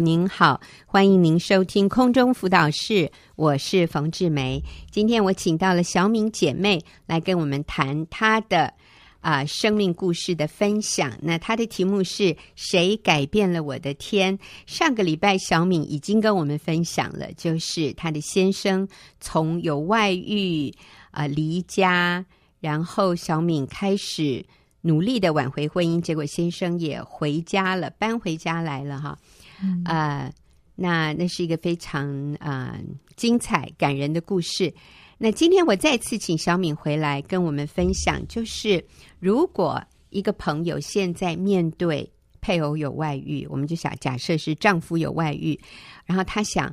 您好，欢迎您收听空中辅导室，我是冯志梅。今天我请到了小敏姐妹来跟我们谈她的啊、生命故事的分享。那她的题目是谁改变了我的天？上个礼拜小敏已经跟我们分享了，就是她的先生从有外遇啊、离家，然后小敏开始努力的挽回婚姻，结果先生也回家了，搬回家来了哈。嗯、呃，那那是一个非常啊、精彩感人的故事。那今天我再次请小敏回来跟我们分享，就是如果一个朋友现在面对配偶有外遇，我们就想假设是丈夫有外遇，然后他想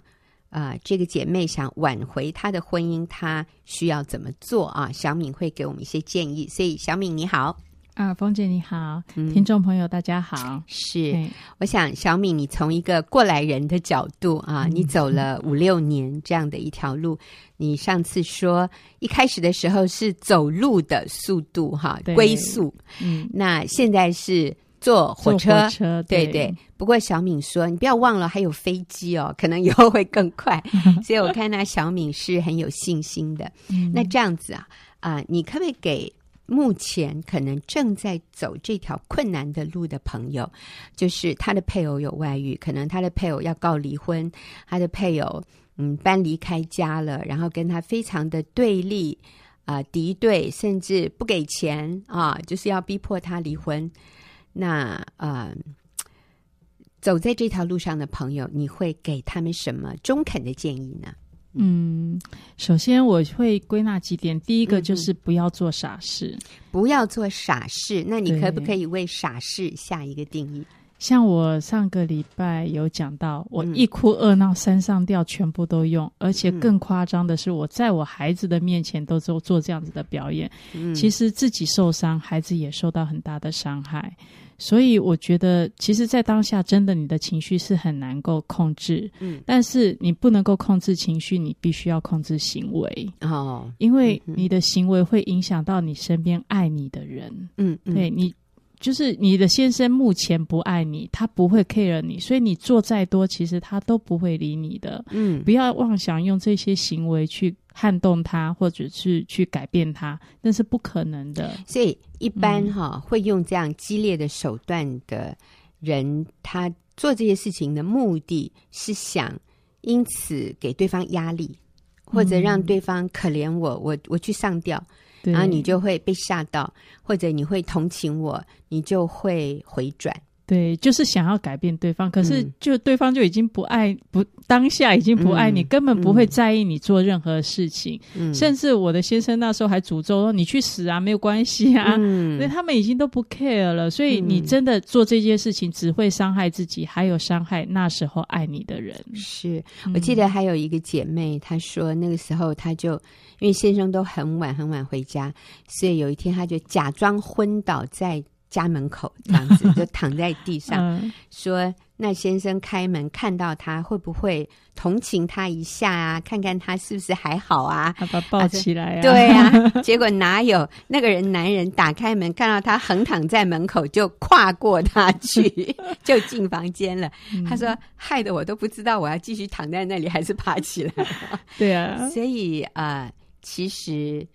啊、呃，这个姐妹想挽回她的婚姻，她需要怎么做啊？小敏会给我们一些建议。所以，小敏你好。啊，冯姐你好，听众朋友大家好。嗯、是，我想小敏，你从一个过来人的角度啊，你走了五六年这样的一条路。你上次说一开始的时候是走路的速度哈，龟速。嗯，那现在是坐火车。火车对，对对。不过小敏说，你不要忘了还有飞机哦，可能以后会更快。所以我看到小敏是很有信心的。嗯、那这样子啊啊，你可不可以给？目前可能正在走这条困难的路的朋友，就是他的配偶有外遇，可能他的配偶要告离婚，他的配偶嗯搬离开家了，然后跟他非常的对立啊、敌对，甚至不给钱啊，就是要逼迫他离婚。那、呃，走在这条路上的朋友，你会给他们什么中肯的建议呢？嗯，首先我会归纳几点。第一个就是不要做傻事，嗯、不要做傻事。那你可不可以为傻事下一个定义？像我上个礼拜有讲到，我一哭二闹三上吊，全部都用，嗯、而且更夸张的是，我在我孩子的面前都做做这样子的表演。嗯、其实自己受伤，孩子也受到很大的伤害。所以我觉得，其实，在当下，真的你的情绪是很难够控制。嗯，但是你不能够控制情绪，你必须要控制行为。哦，因为你的行为会影响到你身边爱你的人。嗯，嗯对你。就是你的先生目前不爱你，他不会 care 你，所以你做再多，其实他都不会理你的。嗯，不要妄想用这些行为去撼动他，或者是去改变他，那是不可能的。所以一般哈、嗯、会用这样激烈的手段的人，他做这些事情的目的是想因此给对方压力，或者让对方可怜我，嗯、我我去上吊。然后你就会被吓到，或者你会同情我，你就会回转。对，就是想要改变对方，可是就对方就已经不爱，不当下已经不爱你，嗯、根本不会在意你做任何事情。嗯、甚至我的先生那时候还诅咒说：“你去死啊，没有关系啊。嗯”所以他们已经都不 care 了。所以你真的做这件事情，只会伤害自己，还有伤害那时候爱你的人。是我记得还有一个姐妹，她说那个时候她就因为先生都很晚很晚回家，所以有一天她就假装昏倒在。家门口这样子 就躺在地上，嗯、说：“那先生开门看到他，会不会同情他一下啊？看看他是不是还好啊？把他抱起来啊？”对啊，结果哪有那个人？男人打开门看到他横躺在门口，就跨过他去，就进房间了。嗯、他说：“害得我都不知道我要继续躺在那里还是爬起来。”对啊，所以啊、呃，其实。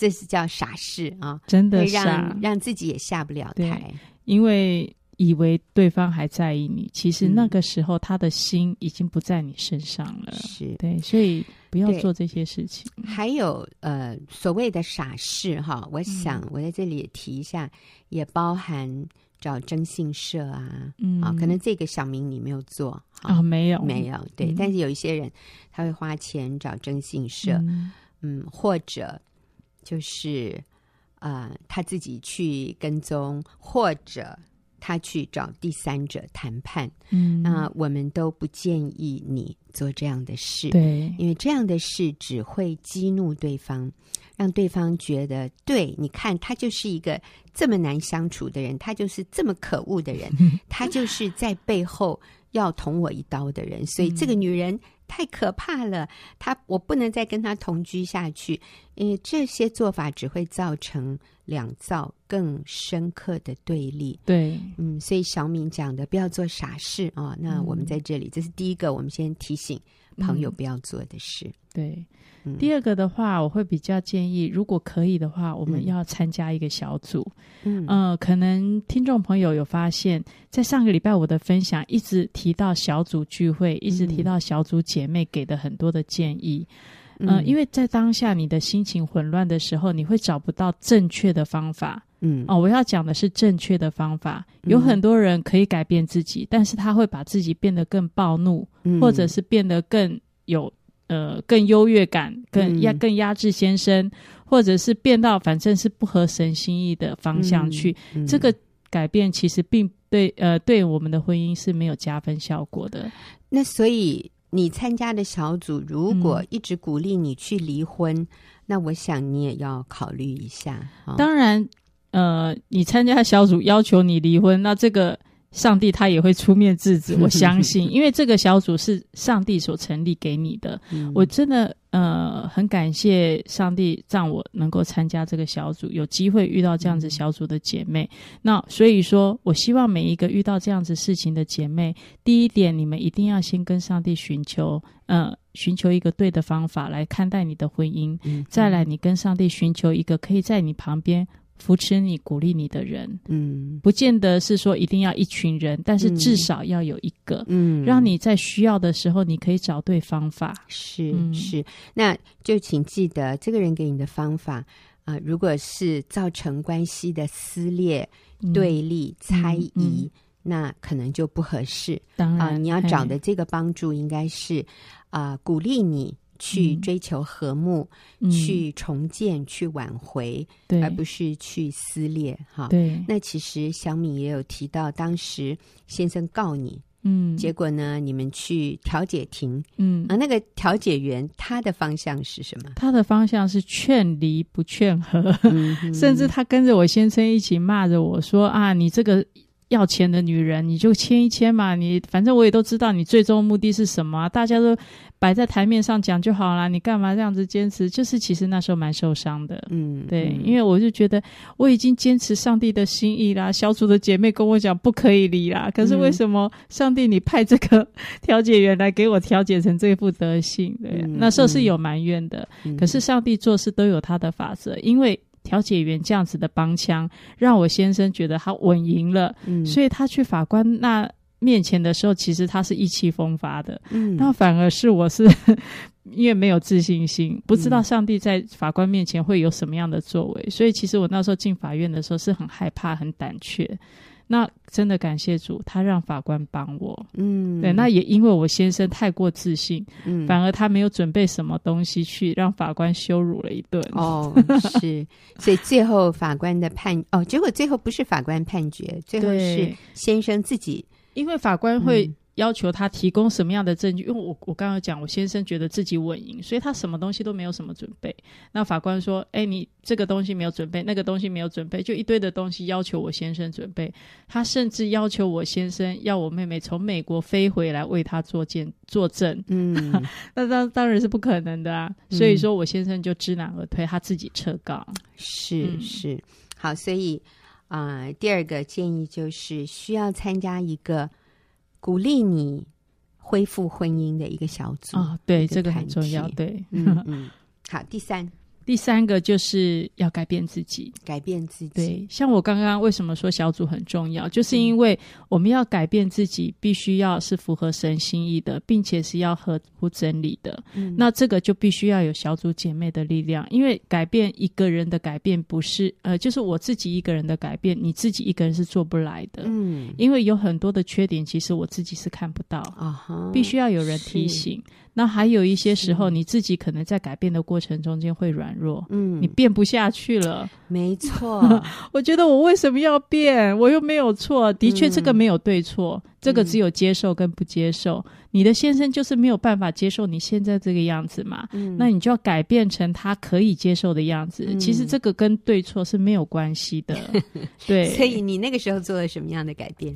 这是叫傻事啊！真的傻，让让自己也下不了台，因为以为对方还在意你，其实那个时候他的心已经不在你身上了。是对，所以不要做这些事情。还有呃，所谓的傻事哈，我想我在这里也提一下，嗯、也包含找征信社啊，嗯啊，可能这个小明你没有做啊、哦，没有没有，对，嗯、但是有一些人他会花钱找征信社，嗯，嗯，或者。就是，呃，他自己去跟踪，或者他去找第三者谈判。嗯，那我们都不建议你做这样的事，对，因为这样的事只会激怒对方，让对方觉得，对，你看他就是一个这么难相处的人，他就是这么可恶的人，他就是在背后要捅我一刀的人，所以这个女人。太可怕了，他我不能再跟他同居下去，因为这些做法只会造成两造更深刻的对立。对，嗯，所以小敏讲的不要做傻事啊、哦。那我们在这里，嗯、这是第一个，我们先提醒朋友不要做的事。嗯、对。第二个的话，我会比较建议，如果可以的话，我们要参加一个小组。嗯，呃，可能听众朋友有发现，在上个礼拜我的分享一直提到小组聚会，一直提到小组姐妹给的很多的建议。嗯、呃，因为在当下你的心情混乱的时候，你会找不到正确的方法。嗯，哦，我要讲的是正确的方法。有很多人可以改变自己，但是他会把自己变得更暴怒，或者是变得更有。呃，更优越感，更压更压制先生，嗯、或者是变到反正是不合神心意的方向去，这个改变其实并对呃对我们的婚姻是没有加分效果的。那所以你参加的小组如果一直鼓励你去离婚，嗯、那我想你也要考虑一下。哦、当然，呃，你参加小组要求你离婚，那这个。上帝他也会出面制止，我相信，因为这个小组是上帝所成立给你的。嗯、我真的呃很感谢上帝让我能够参加这个小组，有机会遇到这样子小组的姐妹。嗯、那所以说我希望每一个遇到这样子事情的姐妹，第一点，你们一定要先跟上帝寻求，呃，寻求一个对的方法来看待你的婚姻。嗯、再来，你跟上帝寻求一个可以在你旁边。扶持你、鼓励你的人，嗯，不见得是说一定要一群人，但是至少要有一个，嗯，让你在需要的时候，你可以找对方法。是是，那就请记得，这个人给你的方法啊、呃，如果是造成关系的撕裂、嗯、对立、猜疑，那可能就不合适。当然，你要找的这个帮助应该是啊、呃，鼓励你。去追求和睦，嗯、去重建，去挽回，对而不是去撕裂。哈，对。那其实小敏也有提到，当时先生告你，嗯，结果呢，你们去调解庭，嗯，啊，那个调解员他的方向是什么？他的方向是劝离不劝和，嗯、甚至他跟着我先生一起骂着我说：“啊，你这个。”要钱的女人，你就签一签嘛。你反正我也都知道你最终目的是什么，大家都摆在台面上讲就好啦。你干嘛这样子坚持？就是其实那时候蛮受伤的，嗯，对，嗯、因为我就觉得我已经坚持上帝的心意啦。小组的姐妹跟我讲不可以离啦，可是为什么上帝你派这个调解员来给我调解成这副德性？对，嗯、那时候是有埋怨的。嗯、可是上帝做事都有他的法则，因为。调解员这样子的帮腔，让我先生觉得他稳赢了，嗯，所以他去法官那面前的时候，其实他是意气风发的，嗯，那反而是我是 因为没有自信心，不知道上帝在法官面前会有什么样的作为，嗯，所以其实我那时候进法院的时候是很害怕、很胆怯。那真的感谢主，他让法官帮我。嗯，对，那也因为我先生太过自信，嗯，反而他没有准备什么东西去让法官羞辱了一顿。哦，是，所以最后法官的判，哦，结果最后不是法官判决，最后是先生自己，因为法官会。嗯要求他提供什么样的证据？因为我我刚刚讲，我先生觉得自己稳赢，所以他什么东西都没有什么准备。那法官说：“哎，你这个东西没有准备，那个东西没有准备，就一堆的东西要求我先生准备。他甚至要求我先生要我妹妹从美国飞回来为他作见作证。嗯，那当当然是不可能的啊。所以说我先生就知难而退，他自己撤告。是、嗯、是，好，所以啊、呃，第二个建议就是需要参加一个。鼓励你恢复婚姻的一个小组啊、哦，对，这个很重要。对，嗯嗯，好，第三。第三个就是要改变自己，改变自己。对，像我刚刚为什么说小组很重要，就是因为我们要改变自己，必须要是符合神心意的，并且是要合乎真理的。嗯，那这个就必须要有小组姐妹的力量，因为改变一个人的改变不是呃，就是我自己一个人的改变，你自己一个人是做不来的。嗯，因为有很多的缺点，其实我自己是看不到啊，必须要有人提醒。那还有一些时候，你自己可能在改变的过程中间会软弱，嗯，你变不下去了。没错，我觉得我为什么要变？我又没有错。的确，这个没有对错，嗯、这个只有接受跟不接受。嗯、你的先生就是没有办法接受你现在这个样子嘛？嗯，那你就要改变成他可以接受的样子。嗯、其实这个跟对错是没有关系的。对，所以你那个时候做了什么样的改变？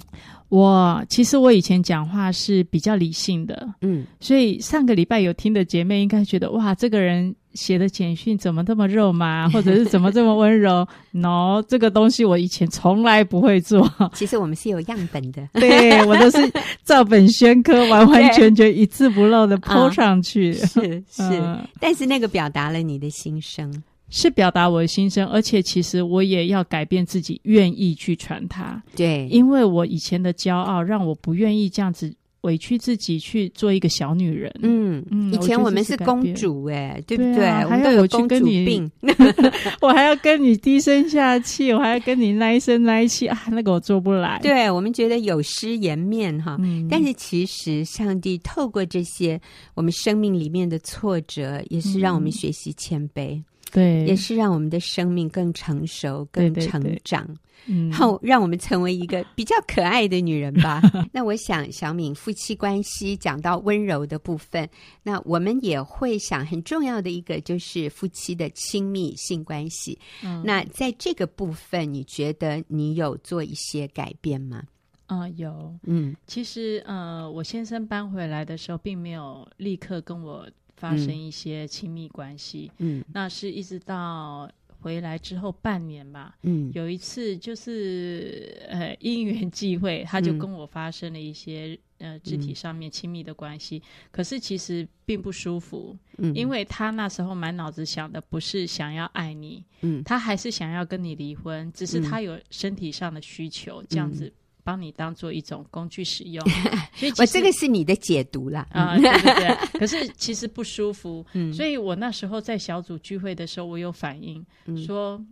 我其实我以前讲话是比较理性的，嗯，所以上个礼拜有听的姐妹应该觉得哇，这个人写的简讯怎么这么肉麻，或者是怎么这么温柔？No，这个东西我以前从来不会做。其实我们是有样本的，对，我都是照本宣科，完完全全一字不漏的 po 上去。是 是，嗯，但是那个表达了你的心声。是表达我的心声，而且其实我也要改变自己，愿意去传它。对，因为我以前的骄傲，让我不愿意这样子委屈自己去做一个小女人。嗯嗯，以前我们是公主、欸，哎，对不对？啊、还要有公主病，我还要跟你低声下气，我还要跟你耐声耐气啊，那个我做不来。对，我们觉得有失颜面哈，嗯、但是其实上帝透过这些我们生命里面的挫折，也是让我们学习谦卑。嗯对，也是让我们的生命更成熟、更成长，嗯，然后让我们成为一个比较可爱的女人吧。那我想，小敏夫妻关系讲到温柔的部分，那我们也会想很重要的一个就是夫妻的亲密性关系。嗯，那在这个部分，你觉得你有做一些改变吗？嗯，有。嗯，其实呃，我先生搬回来的时候，并没有立刻跟我。发生一些亲密关系，嗯，那是一直到回来之后半年吧，嗯，有一次就是呃因缘际会，他就跟我发生了一些、嗯、呃肢体上面亲密的关系，嗯、可是其实并不舒服，嗯，因为他那时候满脑子想的不是想要爱你，嗯，他还是想要跟你离婚，只是他有身体上的需求，嗯、这样子。帮你当做一种工具使用，所以我这个是你的解读啦。啊，对对对。可是其实不舒服，嗯，所以我那时候在小组聚会的时候，我有反应，嗯、说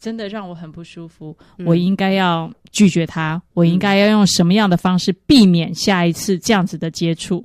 真的让我很不舒服，嗯、我应该要拒绝他，我应该要用什么样的方式避免下一次这样子的接触。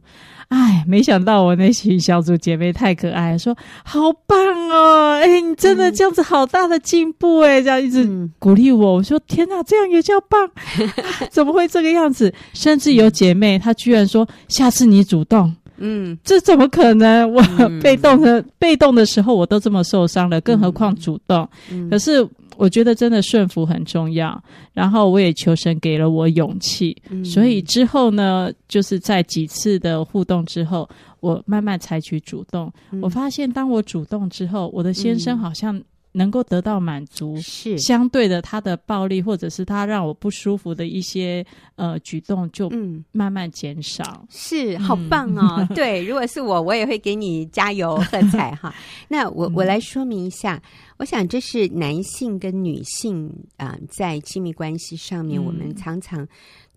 哎，没想到我那群小组姐妹太可爱了，说好棒哦！哎，你真的这样子好大的进步哎，这样一直鼓励我。我说天哪，这样也叫棒？怎么会这个样子？甚至有姐妹她居然说下次你主动，嗯，这怎么可能？我被动的被动的时候我都这么受伤了，更何况主动？可是。我觉得真的顺服很重要，然后我也求神给了我勇气，嗯、所以之后呢，就是在几次的互动之后，我慢慢采取主动。嗯、我发现，当我主动之后，我的先生好像能够得到满足，是相对的，他的暴力或者是他让我不舒服的一些呃举动就慢慢减少。嗯、是，好棒哦！嗯、对，如果是我，我也会给你加油喝彩哈。那我我来说明一下。我想，这是男性跟女性啊、呃，在亲密关系上面，我们常常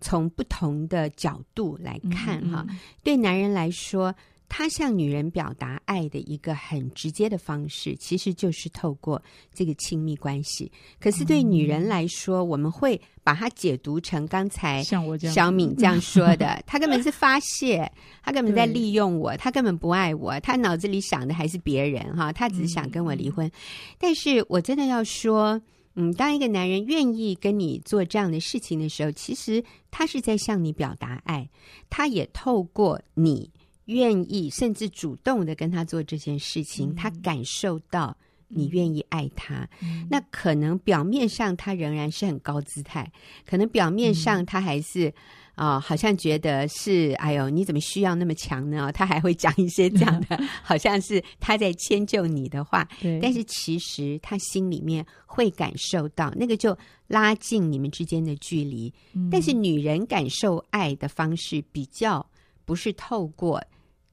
从不同的角度来看哈。嗯嗯、对男人来说，他向女人表达爱的一个很直接的方式，其实就是透过这个亲密关系。可是对女人来说，嗯、我们会把它解读成刚才像我小敏这样说的，他根本是发泄，他根本在利用我，他根本不爱我，他脑子里想的还是别人哈，他只是想跟我离婚。嗯、但是我真的要说，嗯，当一个男人愿意跟你做这样的事情的时候，其实他是在向你表达爱，他也透过你。愿意甚至主动的跟他做这件事情，嗯、他感受到你愿意爱他。嗯、那可能表面上他仍然是很高姿态，可能表面上他还是啊、好像觉得是哎呦，你怎么需要那么强呢？他还会讲一些这样的，嗯、好像是他在迁就你的话。但是其实他心里面会感受到，那个就拉近你们之间的距离。嗯、但是女人感受爱的方式比较不是透过。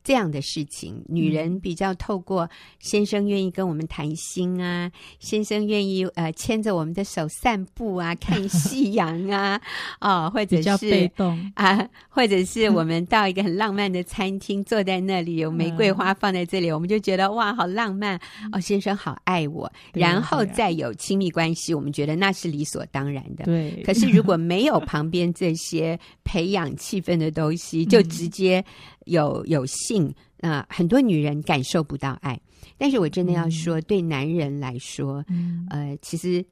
这样的事情，女人比较透过先生愿意跟我们谈心啊，嗯、先生愿意呃牵着我们的手散步啊，看夕阳啊，哦，或者是被动啊，或者是我们到一个很浪漫的餐厅，嗯、坐在那里有玫瑰花放在这里，嗯、我们就觉得哇，好浪漫哦，先生好爱我，然后再有亲密关系，我们觉得那是理所当然的。对，可是如果没有旁边这些培养气氛的东西，就直接。有有性那、呃，很多女人感受不到爱，但是我真的要说，嗯、对男人来说，嗯、呃，其实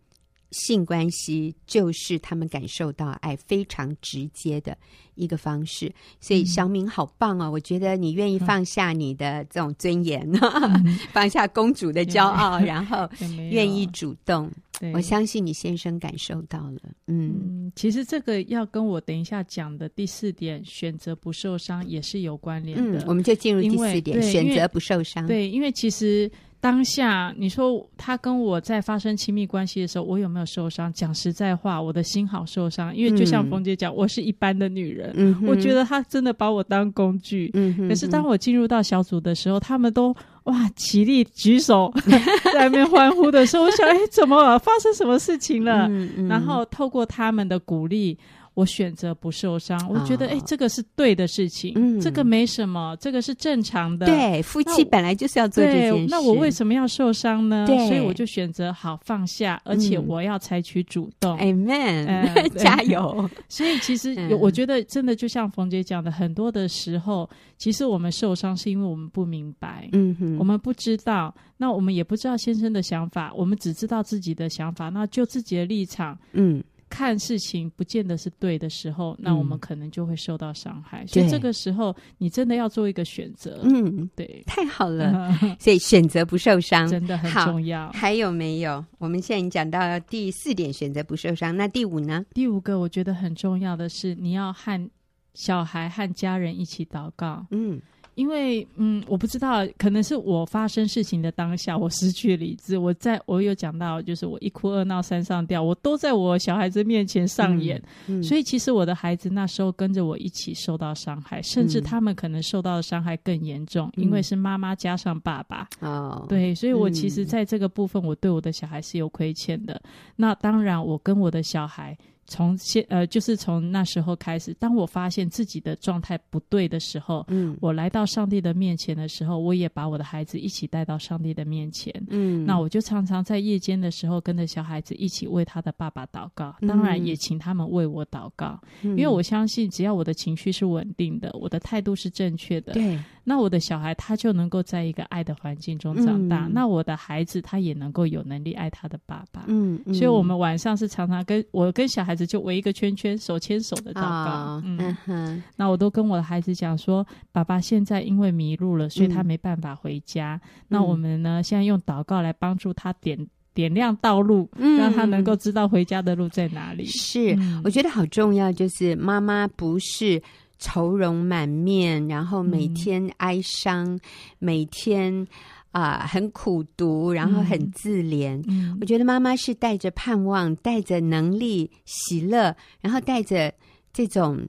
性关系就是他们感受到爱非常直接的一个方式。所以小敏好棒哦，我觉得你愿意放下你的这种尊严，嗯、放下公主的骄傲，然后愿意主动。我相信你先生感受到了，嗯，嗯，其实这个要跟我等一下讲的第四点，选择不受伤也是有关联的。嗯，我们就进入第四点，选择不受伤。对，因为其实当下你说他跟我在发生亲密关系的时候，我有没有受伤？讲实在话，我的心好受伤，因为就像冯姐讲，我是一般的女人，嗯、我觉得他真的把我当工具。嗯、可是当我进入到小组的时候，他们都哇起立举手 在那边欢呼的时候，我想，哎，怎么了？发生什么事情了？然后透过他们的鼓励。我选择不受伤，我觉得哎、哦，这个是对的事情，嗯，这个没什么，这个是正常的。对，夫妻本来就是要做这件事。那我为什么要受伤呢？对，所以我就选择好放下，而且我要采取主动。Amen，、嗯、加油！所以其实我觉得真的就像冯姐讲的，很多的时候，其实我们受伤是因为我们不明白，嗯哼，我们不知道，那我们也不知道先生的想法，我们只知道自己的想法，那就自己的立场，嗯。看事情不见得是对的时候，那我们可能就会受到伤害。嗯、所以这个时候，你真的要做一个选择。嗯，对，太好了。所以选择不受伤真的很重要。还有没有？我们现在讲到第四点，选择不受伤。那第五呢？第五个我觉得很重要的是，你要和小孩和家人一起祷告。嗯。因为，嗯，我不知道，可能是我发生事情的当下，我失去理智。我在我有讲到，就是我一哭二闹三上吊，我都在我小孩子面前上演。嗯嗯、所以，其实我的孩子那时候跟着我一起受到伤害，甚至他们可能受到的伤害更严重，嗯、因为是妈妈加上爸爸。哦，对，所以我其实在这个部分，我对我的小孩是有亏欠的。那当然，我跟我的小孩。从现呃，就是从那时候开始，当我发现自己的状态不对的时候，嗯，我来到上帝的面前的时候，我也把我的孩子一起带到上帝的面前，嗯，那我就常常在夜间的时候跟着小孩子一起为他的爸爸祷告，当然也请他们为我祷告，嗯，因为我相信只要我的情绪是稳定的，我的态度是正确的，对。那我的小孩他就能够在一个爱的环境中长大，嗯，那我的孩子他也能够有能力爱他的爸爸。嗯，嗯，所以我们晚上是常常跟我跟小孩子就围一个圈圈，手牵手的祷告。哦，嗯哼，那我都跟我的孩子讲说，爸爸现在因为迷路了，所以他没办法回家。嗯，那我们呢，现在用祷告来帮助他点点亮道路，嗯，让他能够知道回家的路在哪里。是，嗯，我觉得好重要，就是妈妈不是。愁容满面，然后每天哀伤，嗯、每天啊、呃、很苦读，然后很自怜。嗯、我觉得妈妈是带着盼望，带着能力、喜乐，然后带着这种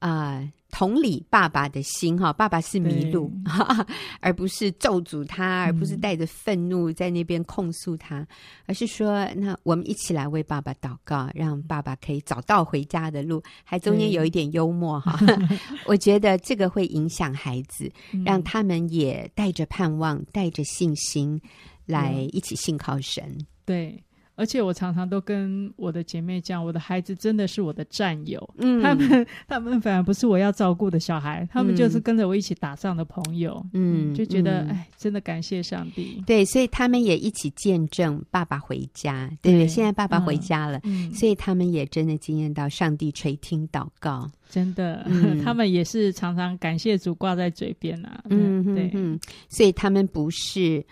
啊。呃同理爸爸的心哈，爸爸是迷路，而不是咒诅他，而不是带着愤怒在那边控诉他，嗯，而是说，那我们一起来为爸爸祷告，让爸爸可以找到回家的路，还中间有一点幽默哈。我觉得这个会影响孩子，让他们也带着盼望，带着信心来一起信靠神。对。而且我常常都跟我的姐妹讲，我的孩子真的是我的战友。嗯，他们 他们反而不是我要照顾的小孩，他们就是跟着我一起打仗的朋友。嗯，就觉得、嗯、哎，真的感谢上帝。对，所以他们也一起见证爸爸回家。对，对现在爸爸回家了、嗯，所以他们也真的惊艳到上帝垂听祷告。真的，嗯、他们也是常常感谢主挂在嘴边啊。嗯，对，嗯，所以他们不是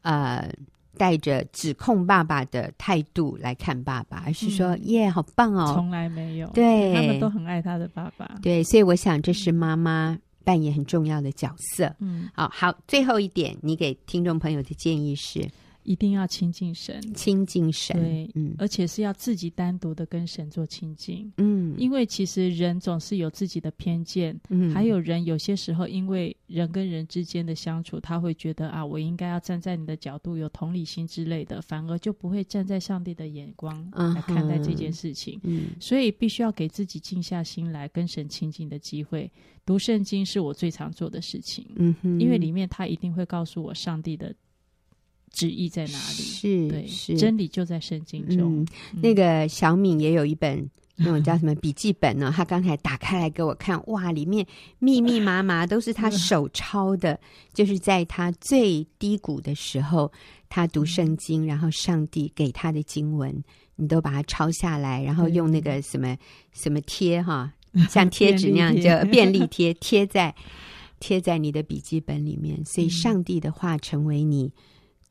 呃。带着指控爸爸的态度来看爸爸，而是说：“嗯、耶，好棒哦！”从来没有，对，他们都很爱他的爸爸。对，所以我想这是妈妈扮演很重要的角色。嗯，好好，最后一点，你给听众朋友的建议是？一定要亲近神，亲近神，对，嗯，而且是要自己单独的跟神做亲近，嗯，因为其实人总是有自己的偏见，嗯，还有人有些时候因为人跟人之间的相处，他会觉得啊，我应该要站在你的角度，有同理心之类的，反而就不会站在上帝的眼光来看待这件事情，嗯，所以必须要给自己静下心来跟神亲近的机会。读圣经是我最常做的事情，嗯哼，因为里面他一定会告诉我上帝的。旨意在哪里？是，对，是真理就在圣经中。嗯嗯、那个小敏也有一本那种叫什么笔记本呢？他刚才打开来给我看，哇，里面密密麻麻都是他 手抄的，就是在他最低谷的时候，他读圣经，然后上帝给他的经文，你都把它抄下来，然后用那个什么什么贴哈，像贴纸那样就便利贴 贴在贴在你的笔记本里面，所以上帝的话成为你。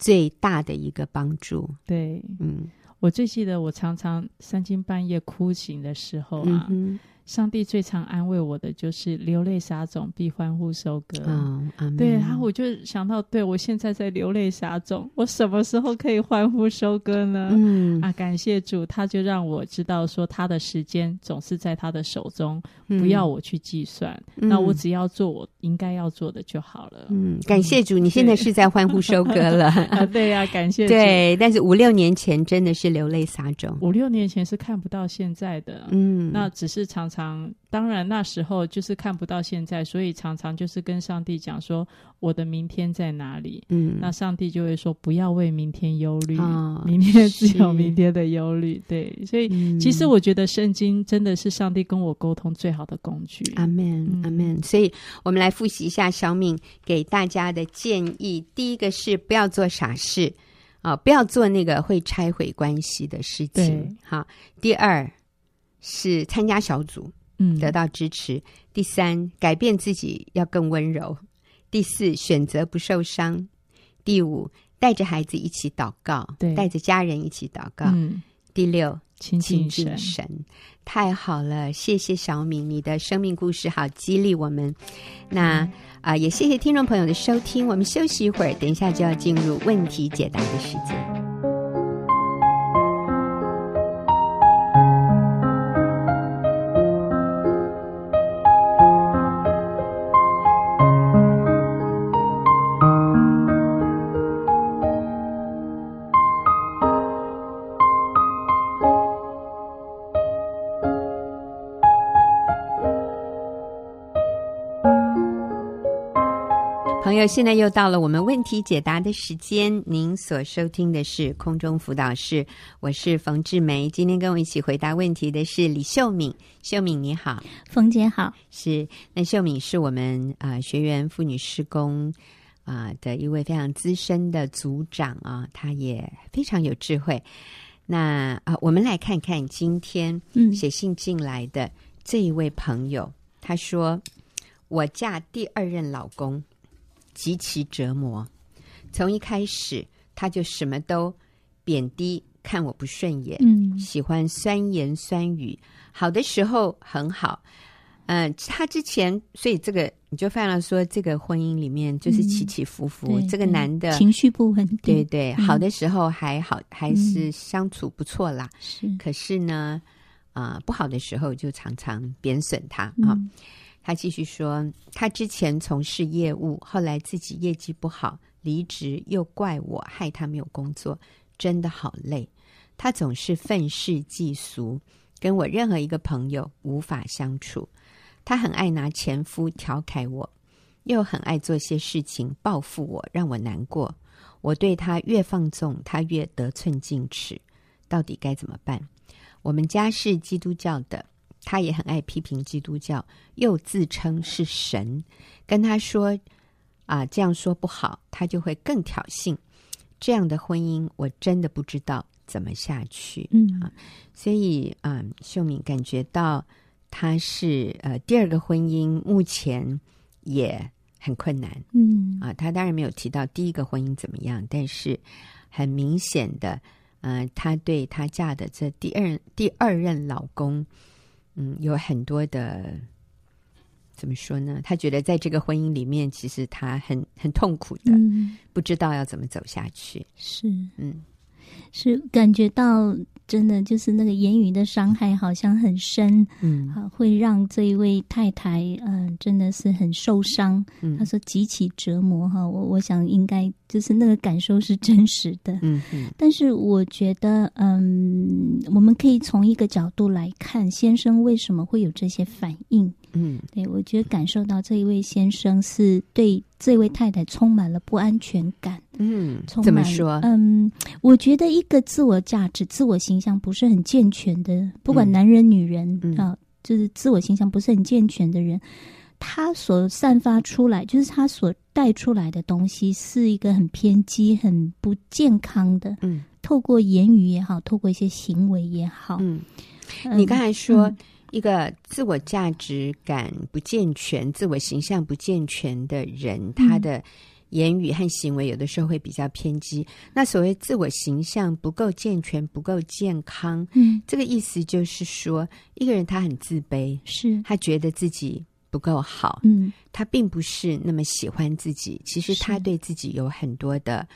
最大的一个帮助，对，嗯，我最记得我常常三更半夜哭醒的时候啊，嗯、上帝最常安慰我的就是流泪撒种，必欢呼收割。嗯、哦，对，然后我就想到，对我现在在流泪撒种，我什么时候可以欢呼收割呢？嗯。啊，感谢主，他就让我知道说，他的时间总是在他的手中，嗯、不要我去计算，嗯、那我只要做我应该要做的就好了。嗯，感谢主，你现在是在欢呼收割了。啊，对呀、啊，感谢主。对，但是五六年前真的是流泪撒种，五六年前是看不到现在的。嗯，那只是常。常当然那时候就是看不到现在，所以常常就是跟上帝讲说，我的明天在哪里？嗯，那上帝就会说不要为明天忧虑，哦、明天自有明天的忧虑。对，所以、嗯、其实我觉得圣经真的是上帝跟我沟通最好的工具。阿门，阿门。所以我们来复习一下小敏给大家的建议：第一个是不要做傻事啊、哦，不要做那个会拆毁关系的事情。好，第二。是参加小组，嗯，得到支持。嗯、第三，改变自己要更温柔。第四，选择不受伤。第五，带着孩子一起祷告，对，带着家人一起祷告。嗯、第六，亲近神，神，太好了！谢谢小敏，你的生命故事好激励我们。那啊、嗯呃，也谢谢听众朋友的收听。我们休息一会儿，等一下就要进入问题解答的时间。友，现在又到了我们问题解答的时间。您所收听的是空中辅导室，我是冯志梅。今天跟我一起回答问题的是李秀敏。秀敏你好，冯姐好。是，那秀敏是我们啊、呃、学员妇女施工啊、呃、的一位非常资深的组长啊，她也非常有智慧。那啊、呃，我们来看看今天写信进来的这一位朋友，嗯、他说：“我嫁第二任老公。”极其折磨，从一开始他就什么都贬低，看我不顺眼，嗯，喜欢酸言酸语。好的时候很好，嗯、呃，他之前，所以这个你就发现了说，这个婚姻里面就是起起伏伏。嗯、这个男的情绪不稳定，对对，好的时候还好，嗯、还是相处不错啦。是，可是呢，啊、呃，不好的时候就常常贬损他啊。嗯他继续说，他之前从事业务，后来自己业绩不好，离职，又怪我害他没有工作，真的好累。他总是愤世嫉俗，跟我任何一个朋友无法相处。他很爱拿前夫调侃我，又很爱做些事情报复我，让我难过。我对他越放纵，他越得寸进尺。到底该怎么办？我们家是基督教的。他也很爱批评基督教，又自称是神。跟他说啊，这样说不好，他就会更挑衅。这样的婚姻，我真的不知道怎么下去。嗯啊，所以啊，秀敏感觉到他是呃第二个婚姻，目前也很困难。嗯啊，他当然没有提到第一个婚姻怎么样，但是很明显的，呃，他对他嫁的这第二第二任老公。嗯，有很多的，怎么说呢？他觉得在这个婚姻里面，其实他很很痛苦的，嗯、不知道要怎么走下去。是，嗯，是感觉到真的就是那个言语的伤害好像很深，嗯，啊，会让这一位太太，嗯、呃，真的是很受伤。嗯，他说极其折磨哈，我我想应该就是那个感受是真实的。嗯嗯，但是我觉得，嗯，我们可以从一个角度来看，先生为什么会有这些反应？嗯，对，我觉得感受到这一位先生是对这位太太充满了不安全感。嗯，怎么说？嗯，我觉得一个自我价值、自我形象不是很健全的，不管男人女人、嗯、啊，就是自我形象不是很健全的人，他所散发出来，就是他所带出来的东西，是一个很偏激、很不健康的。嗯，透过言语也好，透过一些行为也好。嗯，嗯你刚才说。嗯一个自我价值感不健全、自我形象不健全的人，嗯、他的言语和行为有的时候会比较偏激。那所谓自我形象不够健全、不够健康，嗯，这个意思就是说，一个人他很自卑，是他觉得自己不够好，嗯，他并不是那么喜欢自己。其实他对自己有很多的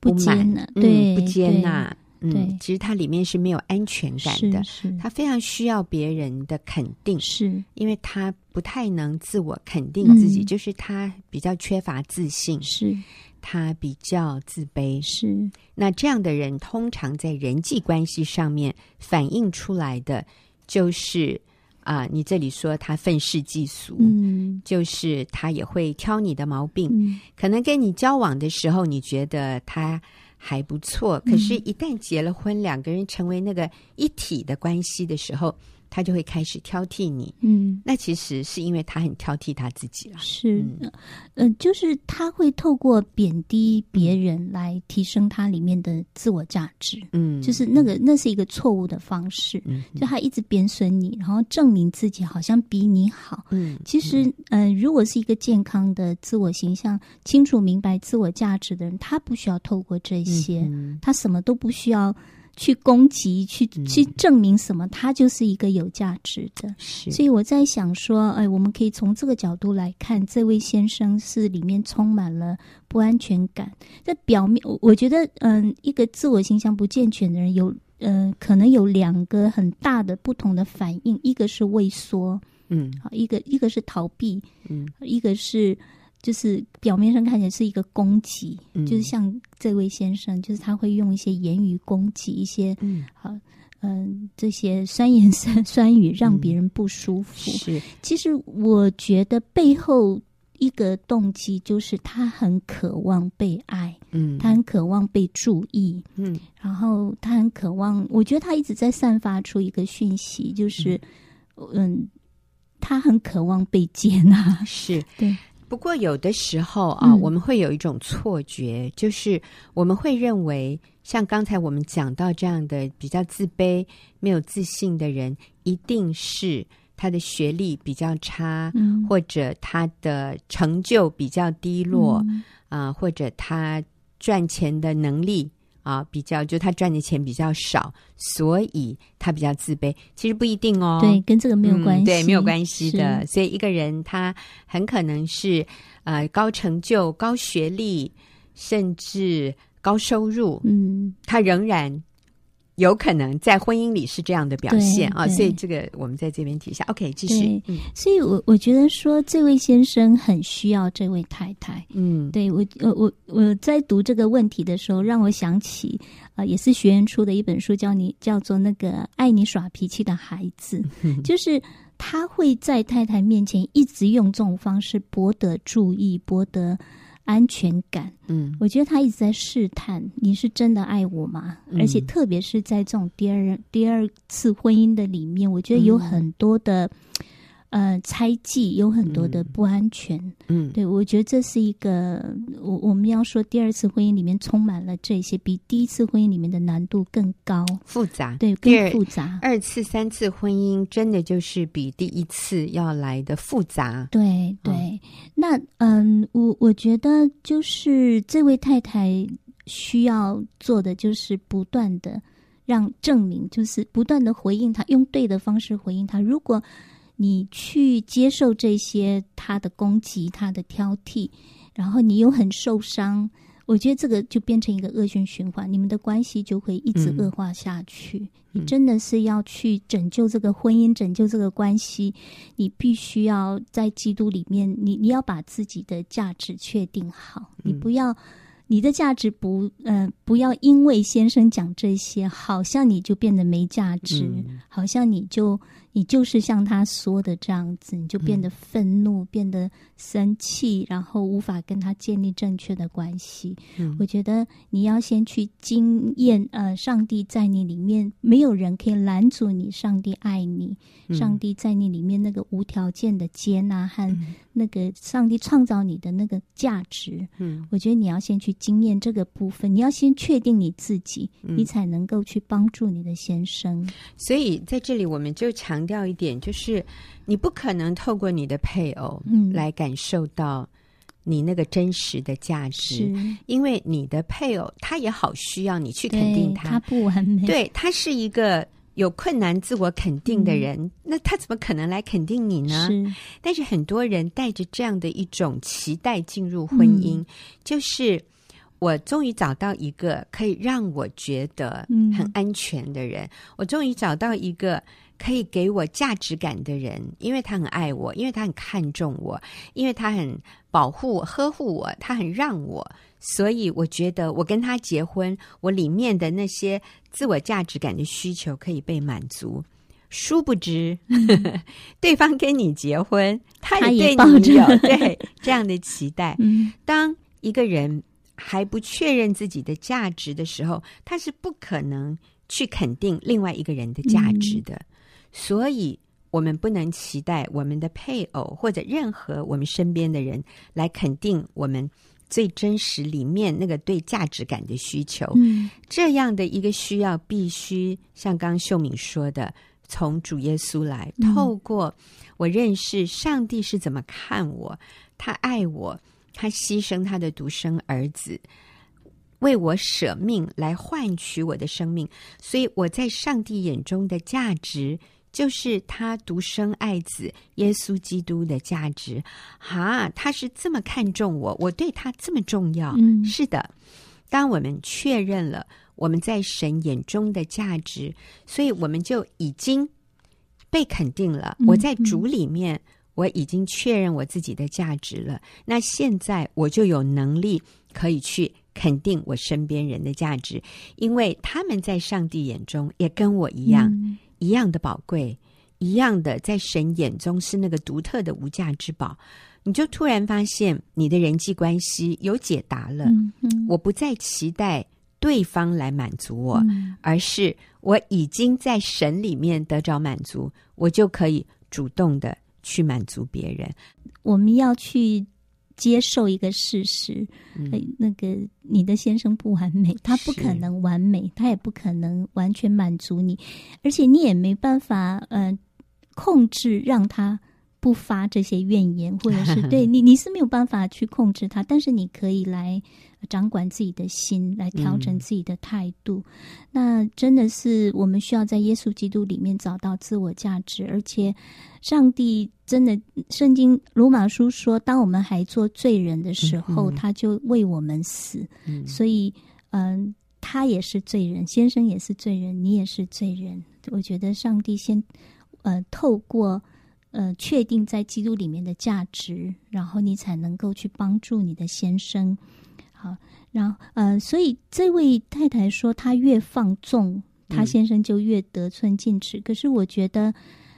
不满，对，嗯、不接纳。对，嗯，其实他里面是没有安全感的，是，是。他非常需要别人的肯定，是。因为他不太能自我肯定自己，嗯、就是他比较缺乏自信，是。他比较自卑，是。那这样的人通常在人际关系上面反映出来的就是啊、呃，你这里说他愤世嫉俗，嗯，就是他也会挑你的毛病，嗯、可能跟你交往的时候，你觉得他。还不错，可是，一旦结了婚，嗯，两个人成为那个一体的关系的时候，他就会开始挑剔你。嗯，那其实是因为他很挑剔他自己了。是，嗯，呃，就是他会透过贬低别人来提升他里面的自我价值。嗯，就是那个，那是一个错误的方式。嗯，就他一直贬损你，然后证明自己好像比你好。嗯，其实，嗯，呃，如果是一个健康的自我形象、清楚明白自我价值的人，他不需要透过这些，嗯，他什么都不需要。去攻击，去去证明什么？他就是一个有价值的。是，所以我在想说，哎，我们可以从这个角度来看，这位先生是里面充满了不安全感。在表面，我觉得，嗯，一个自我形象不健全的人有，嗯，可能有两个很大的不同的反应，一个是畏缩，嗯，好，一个一个是逃避，嗯，一个是。就是表面上看起来是一个攻击，嗯，就是像这位先生，就是他会用一些言语攻击一些，嗯，好，嗯，这些酸言酸 酸语让别人不舒服。嗯，是，其实我觉得背后一个动机就是他很渴望被爱，嗯，他很渴望被注意，嗯，然后他很渴望，我觉得他一直在散发出一个讯息，就是，嗯，嗯，他很渴望被接纳，是。对。不过，有的时候啊，嗯，我们会有一种错觉，就是我们会认为，像刚才我们讲到这样的比较自卑、没有自信的人，一定是他的学历比较差，嗯，或者他的成就比较低落，嗯，啊，或者他赚钱的能力。啊，比较就他赚的钱比较少，所以他比较自卑。其实不一定哦，对，跟这个没有关系，嗯、对，没有关系的。所以一个人他很可能是呃高成就、高学历，甚至高收入，嗯，他仍然。有可能在婚姻里是这样的表现啊，所以这个我们在这边提一下。OK，继续。嗯，所以我我觉得说，这位先生很需要这位太太。嗯，对我，我我我在读这个问题的时候，让我想起啊、呃，也是学员出的一本书，叫你叫做那个《爱你耍脾气的孩子》，嗯，就是他会在太太面前一直用这种方式博得注意，博得。安全感，嗯，我觉得他一直在试探你是真的爱我吗？嗯、而且特别是在这种第二、第二次婚姻的里面，我觉得有很多的。呃，猜忌有很多的不安全，嗯，对，我觉得这是一个，我我们要说第二次婚姻里面充满了这些，比第一次婚姻里面的难度更高、复杂，对，更复杂。二次、三次婚姻真的就是比第一次要来的复杂，对对。嗯那嗯，我我觉得就是这位太太需要做的就是不断的让证明，就是不断的回应他，用对的方式回应他。如果你去接受这些他的攻击、他的挑剔，然后你又很受伤，我觉得这个就变成一个恶性循环，你们的关系就会一直恶化下去。嗯、你真的是要去拯救这个婚姻、拯救这个关系，你必须要在基督里面，你你要把自己的价值确定好，你不要你的价值不呃不要因为先生讲这些，好像你就变得没价值，嗯、好像你就。你就是像他说的这样子，你就变得愤怒，嗯、变得生气，然后无法跟他建立正确的关系。嗯、我觉得你要先去经验，呃，上帝在你里面，没有人可以拦阻你。上帝爱你，嗯、上帝在你里面那个无条件的接纳和那个上帝创造你的那个价值。嗯，我觉得你要先去经验这个部分，你要先确定你自己，嗯、你才能够去帮助你的先生。所以在这里，我们就强。强调一点，就是你不可能透过你的配偶，嗯，来感受到你那个真实的价值，因为你的配偶他也好需要你去肯定他，他不完美，对，他是一个有困难自我肯定的人，嗯、那他怎么可能来肯定你呢？是，但是很多人带着这样的一种期待进入婚姻，嗯、就是。我终于找到一个可以让我觉得很安全的人。嗯、我终于找到一个可以给我价值感的人，因为他很爱我，因为他很看重我，因为他很保护我、呵护我，他很让我。所以我觉得我跟他结婚，我里面的那些自我价值感的需求可以被满足。殊不知，嗯、对方跟你结婚，他也 对你有对这样的期待。嗯、当一个人。还不确认自己的价值的时候，他是不可能去肯定另外一个人的价值的。嗯、所以，我们不能期待我们的配偶或者任何我们身边的人来肯定我们最真实里面那个对价值感的需求。嗯、这样的一个需要，必须像刚刚秀敏说的，从主耶稣来，透过我认识上帝是怎么看我，他爱我。他牺牲他的独生儿子，为我舍命来换取我的生命，所以我在上帝眼中的价值就是他独生爱子耶稣基督的价值。哈，他是这么看重我，我对他这么重要。嗯，是的。当我们确认了我们在神眼中的价值，所以我们就已经被肯定了。我在主里面。我已经确认我自己的价值了，那现在我就有能力可以去肯定我身边人的价值，因为他们在上帝眼中也跟我一样，嗯、一样的宝贵，一样的在神眼中是那个独特的无价之宝。你就突然发现你的人际关系有解答了。嗯嗯、我不再期待对方来满足我，嗯、而是我已经在神里面得着满足，我就可以主动的。去满足别人，我们要去接受一个事实。嗯、那个你的先生不完美，他不可能完美，他也不可能完全满足你，而且你也没办法呃控制让他不发这些怨言，或者是 对你你是没有办法去控制他，但是你可以来。掌管自己的心，来调整自己的态度。嗯、那真的是我们需要在耶稣基督里面找到自我价值，而且上帝真的，圣经罗马书说，当我们还做罪人的时候，嗯、他就为我们死。嗯、所以，嗯、呃，他也是罪人，先生也是罪人，你也是罪人。我觉得上帝先，呃，透过呃确定在基督里面的价值，然后你才能够去帮助你的先生。好，然后呃，所以这位太太说，她越放纵，她先生就越得寸进尺。嗯、可是我觉得，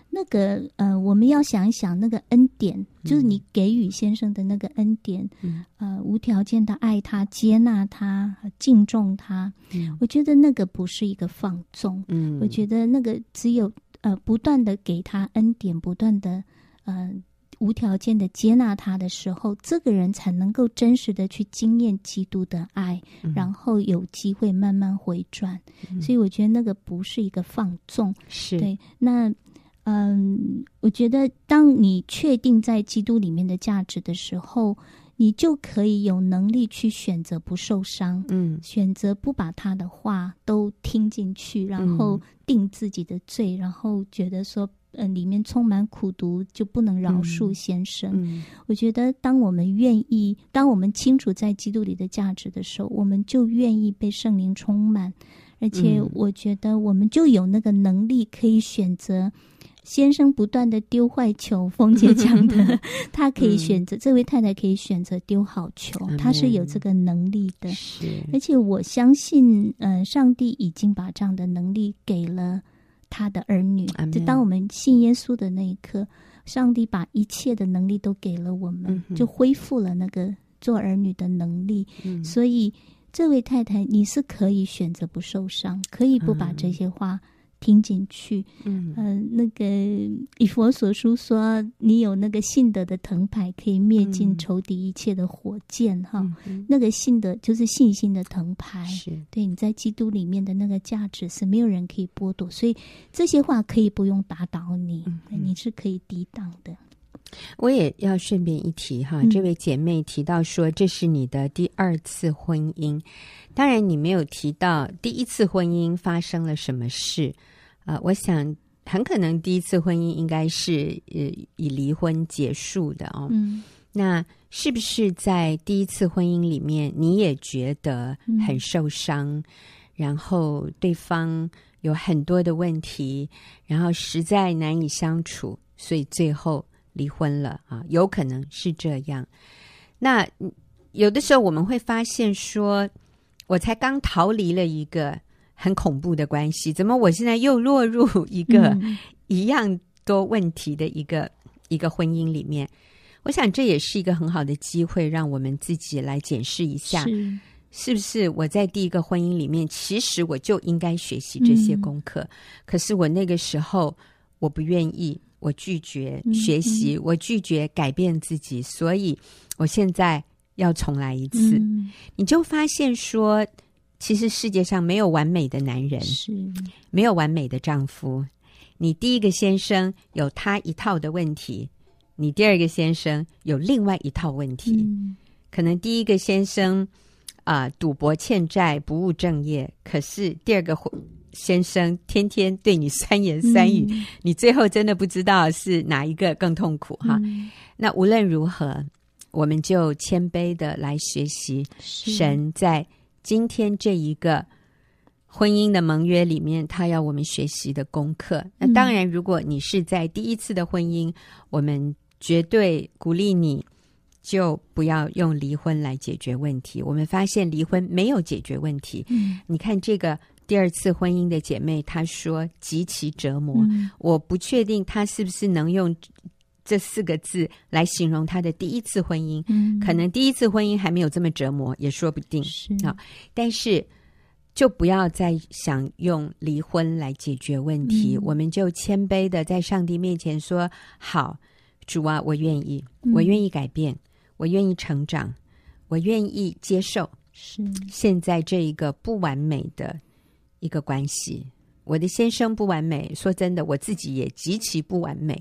那个呃，我们要想一想，那个恩典，嗯、就是你给予先生的那个恩典，嗯、呃，无条件的爱他、接纳他、敬重他。嗯、我觉得那个不是一个放纵。嗯，我觉得那个只有呃，不断的给他恩典，不断的呃。无条件的接纳他的时候，这个人才能够真实的去经验基督的爱，嗯、然后有机会慢慢回转。嗯、所以我觉得那个不是一个放纵，是对。那嗯，我觉得当你确定在基督里面的价值的时候，你就可以有能力去选择不受伤，嗯，选择不把他的话都听进去，然后定自己的罪，嗯、然后觉得说。嗯，里面充满苦毒，就不能饶恕先生。嗯嗯、我觉得，当我们愿意，当我们清楚在基督里的价值的时候，我们就愿意被圣灵充满，而且我觉得我们就有那个能力可以选择。先生不断的丢坏球，凤姐讲的，他可以选择，嗯、这位太太可以选择丢好球，他、嗯、是有这个能力的。是，而且我相信，呃，上帝已经把这样的能力给了。他的儿女，就当我们信耶稣的那一刻，上帝把一切的能力都给了我们，嗯、就恢复了那个做儿女的能力。嗯、所以，这位太太，你是可以选择不受伤，可以不把这些话。嗯听进去，嗯、呃，那个以佛所书说，你有那个信德的藤牌，可以灭尽仇敌一切的火箭，哈、嗯，嗯、那个信德就是信心的藤牌，是。对你在基督里面的那个价值是没有人可以剥夺，所以这些话可以不用打倒你，嗯、你是可以抵挡的。我也要顺便一提哈，这位姐妹提到说这是你的第二次婚姻，当然你没有提到第一次婚姻发生了什么事啊、呃？我想很可能第一次婚姻应该是呃以离婚结束的哦。嗯，那是不是在第一次婚姻里面你也觉得很受伤，嗯、然后对方有很多的问题，然后实在难以相处，所以最后。离婚了啊，有可能是这样。那有的时候我们会发现说，我才刚逃离了一个很恐怖的关系，怎么我现在又落入 一个一样多问题的一个、嗯、一个婚姻里面？我想这也是一个很好的机会，让我们自己来检视一下，是，是不是我在第一个婚姻里面，其实我就应该学习这些功课，嗯、可是我那个时候我不愿意。我拒绝学习，我拒绝改变自己，所以我现在要重来一次。嗯、你就发现说，其实世界上没有完美的男人，是没有完美的丈夫。你第一个先生有他一套的问题，你第二个先生有另外一套问题。嗯、可能第一个先生啊、呃，赌博欠债，不务正业，可是第二个先生天天对你三言三语，嗯、你最后真的不知道是哪一个更痛苦哈。嗯、那无论如何，我们就谦卑的来学习神在今天这一个婚姻的盟约里面，他要我们学习的功课。那当然，如果你是在第一次的婚姻，嗯、我们绝对鼓励你就不要用离婚来解决问题。我们发现离婚没有解决问题。嗯、你看这个。第二次婚姻的姐妹，她说极其折磨。嗯、我不确定她是不是能用这四个字来形容他的第一次婚姻。嗯、可能第一次婚姻还没有这么折磨，也说不定。是啊，但是就不要再想用离婚来解决问题。嗯、我们就谦卑的在上帝面前说：“好，主啊，我愿意，我愿意改变，嗯、我愿意成长，我愿意接受。是现在这一个不完美的。”一个关系，我的先生不完美，说真的，我自己也极其不完美。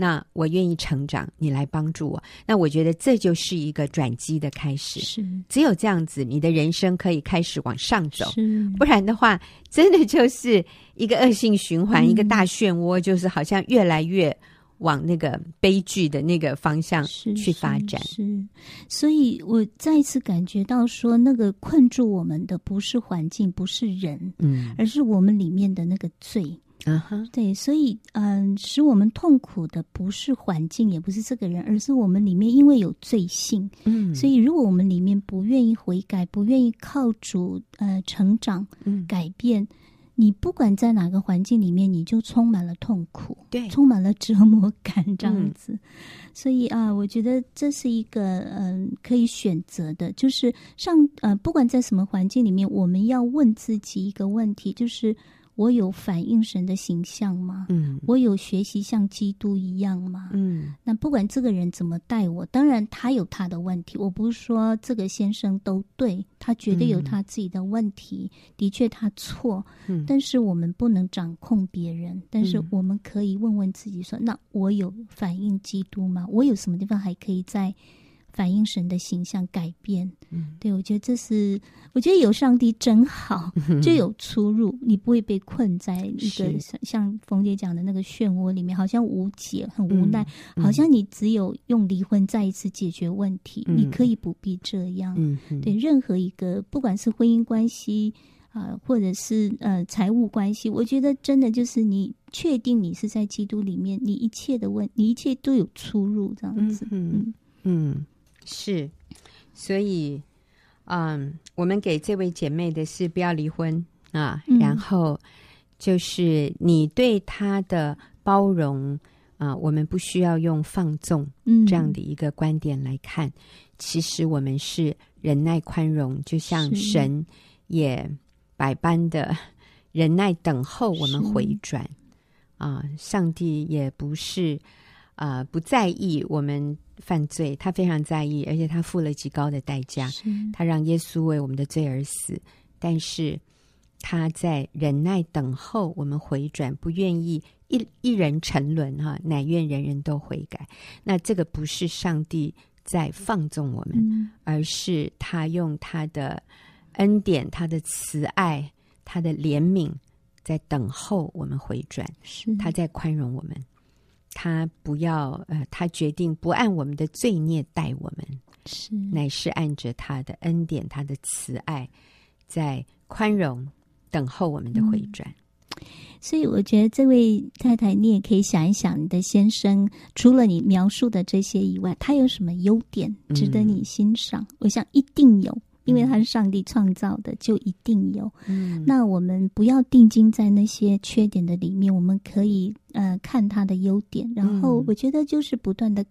那我愿意成长，你来帮助我。那我觉得这就是一个转机的开始。是，只有这样子，你的人生可以开始往上走。是，不然的话，真的就是一个恶性循环，嗯、一个大漩涡，就是好像越来越。往那个悲剧的那个方向去发展，是，是，是，所以我再一次感觉到说，那个困住我们的不是环境，不是人，嗯，而是我们里面的那个罪，啊哈，对，所以，嗯、呃，使我们痛苦的不是环境，也不是这个人，而是我们里面因为有罪性，嗯，所以如果我们里面不愿意悔改，不愿意靠主，呃，成长，嗯，改变。你不管在哪个环境里面，你就充满了痛苦，对，充满了折磨感，这样子。嗯、所以啊，我觉得这是一个嗯、呃，可以选择的，就是上呃，不管在什么环境里面，我们要问自己一个问题，就是。我有反映神的形象吗？嗯，我有学习像基督一样吗？嗯，那不管这个人怎么待我，当然他有他的问题。我不是说这个先生都对，他绝对有他自己的问题，嗯、的确他错。嗯，但是我们不能掌控别人，但是我们可以问问自己说：嗯、那我有反映基督吗？我有什么地方还可以再反映神的形象改变，嗯，对，我觉得这是，我觉得有上帝真好，就有出入，嗯、你不会被困在一个像冯姐讲的那个漩涡里面，好像无解，很无奈，嗯、好像你只有用离婚再一次解决问题，嗯、你可以不必这样，对，任何一个不管是婚姻关系啊、呃，或者是呃财务关系，我觉得真的就是你确定你是在基督里面，你一切的问，你一切都有出入，这样子，嗯嗯。嗯是，所以，嗯，我们给这位姐妹的是不要离婚啊，嗯、然后就是你对她的包容啊，我们不需要用放纵这样的一个观点来看，嗯、其实我们是忍耐宽容，就像神也百般的忍耐等候我们回转啊，上帝也不是啊不在意我们。犯罪，他非常在意，而且他付了极高的代价，是他让耶稣为我们的罪而死。但是，他在忍耐等候我们回转，不愿意一一人沉沦哈，乃愿人人都悔改。那这个不是上帝在放纵我们，嗯、而是他用他的恩典、他的慈爱、他的怜悯，在等候我们回转。是他在宽容我们，他不要呃，他决定不按我们的罪孽待我们，是乃是按着他的恩典、他的慈爱在宽容。等候我们的回转，嗯，所以我觉得这位太太，你也可以想一想，你的先生除了你描述的这些以外，他有什么优点值得你欣赏？嗯，我想一定有，因为他是上帝创造的，就一定有。嗯，那我们不要定睛在那些缺点的里面，我们可以呃看他的优点，然后我觉得就是不断的。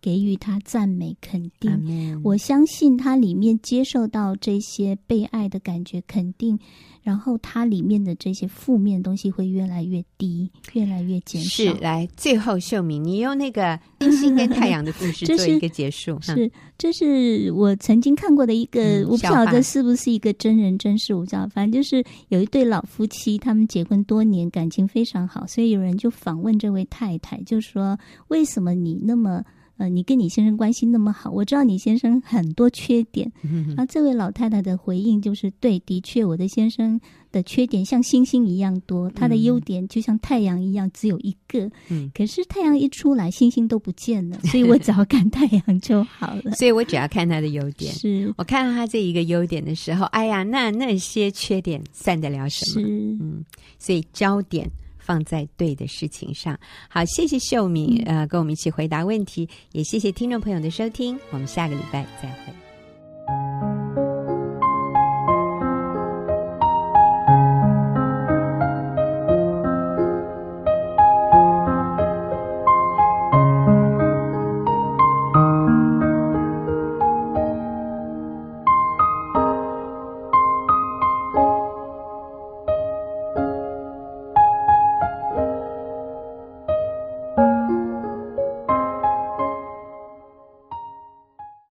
给予他赞美肯定.我相信他里面接受到这些被爱的感觉肯定，然后他里面的这些负面东西会越来越低，越来越减少。是，来最后秀敏，你用那个星星跟太阳的故事 做一个结束。是，是，这是我曾经看过的一个，嗯、我不晓得是不是一个真人真事，我不知道，反正就是有一对老夫妻，他们结婚多年，感情非常好，所以有人就访问这位太太，就说为什么你那么。呃，你跟你先生关系那么好，我知道你先生很多缺点。然后这位老太太的回应就是：对，的确，我的先生的缺点像星星一样多，他的优点就像太阳一样只有一个。嗯，可是太阳一出来，星星都不见了，所以我只要看太阳就好了。所以我只要看他的优点。是我看到他这一个优点的时候，哎呀，那那些缺点算得了什么？是，嗯，所以焦点。放在对的事情上。好谢谢秀敏呃跟我们一起回答问题也谢谢听众朋友的收听我们下个礼拜再会。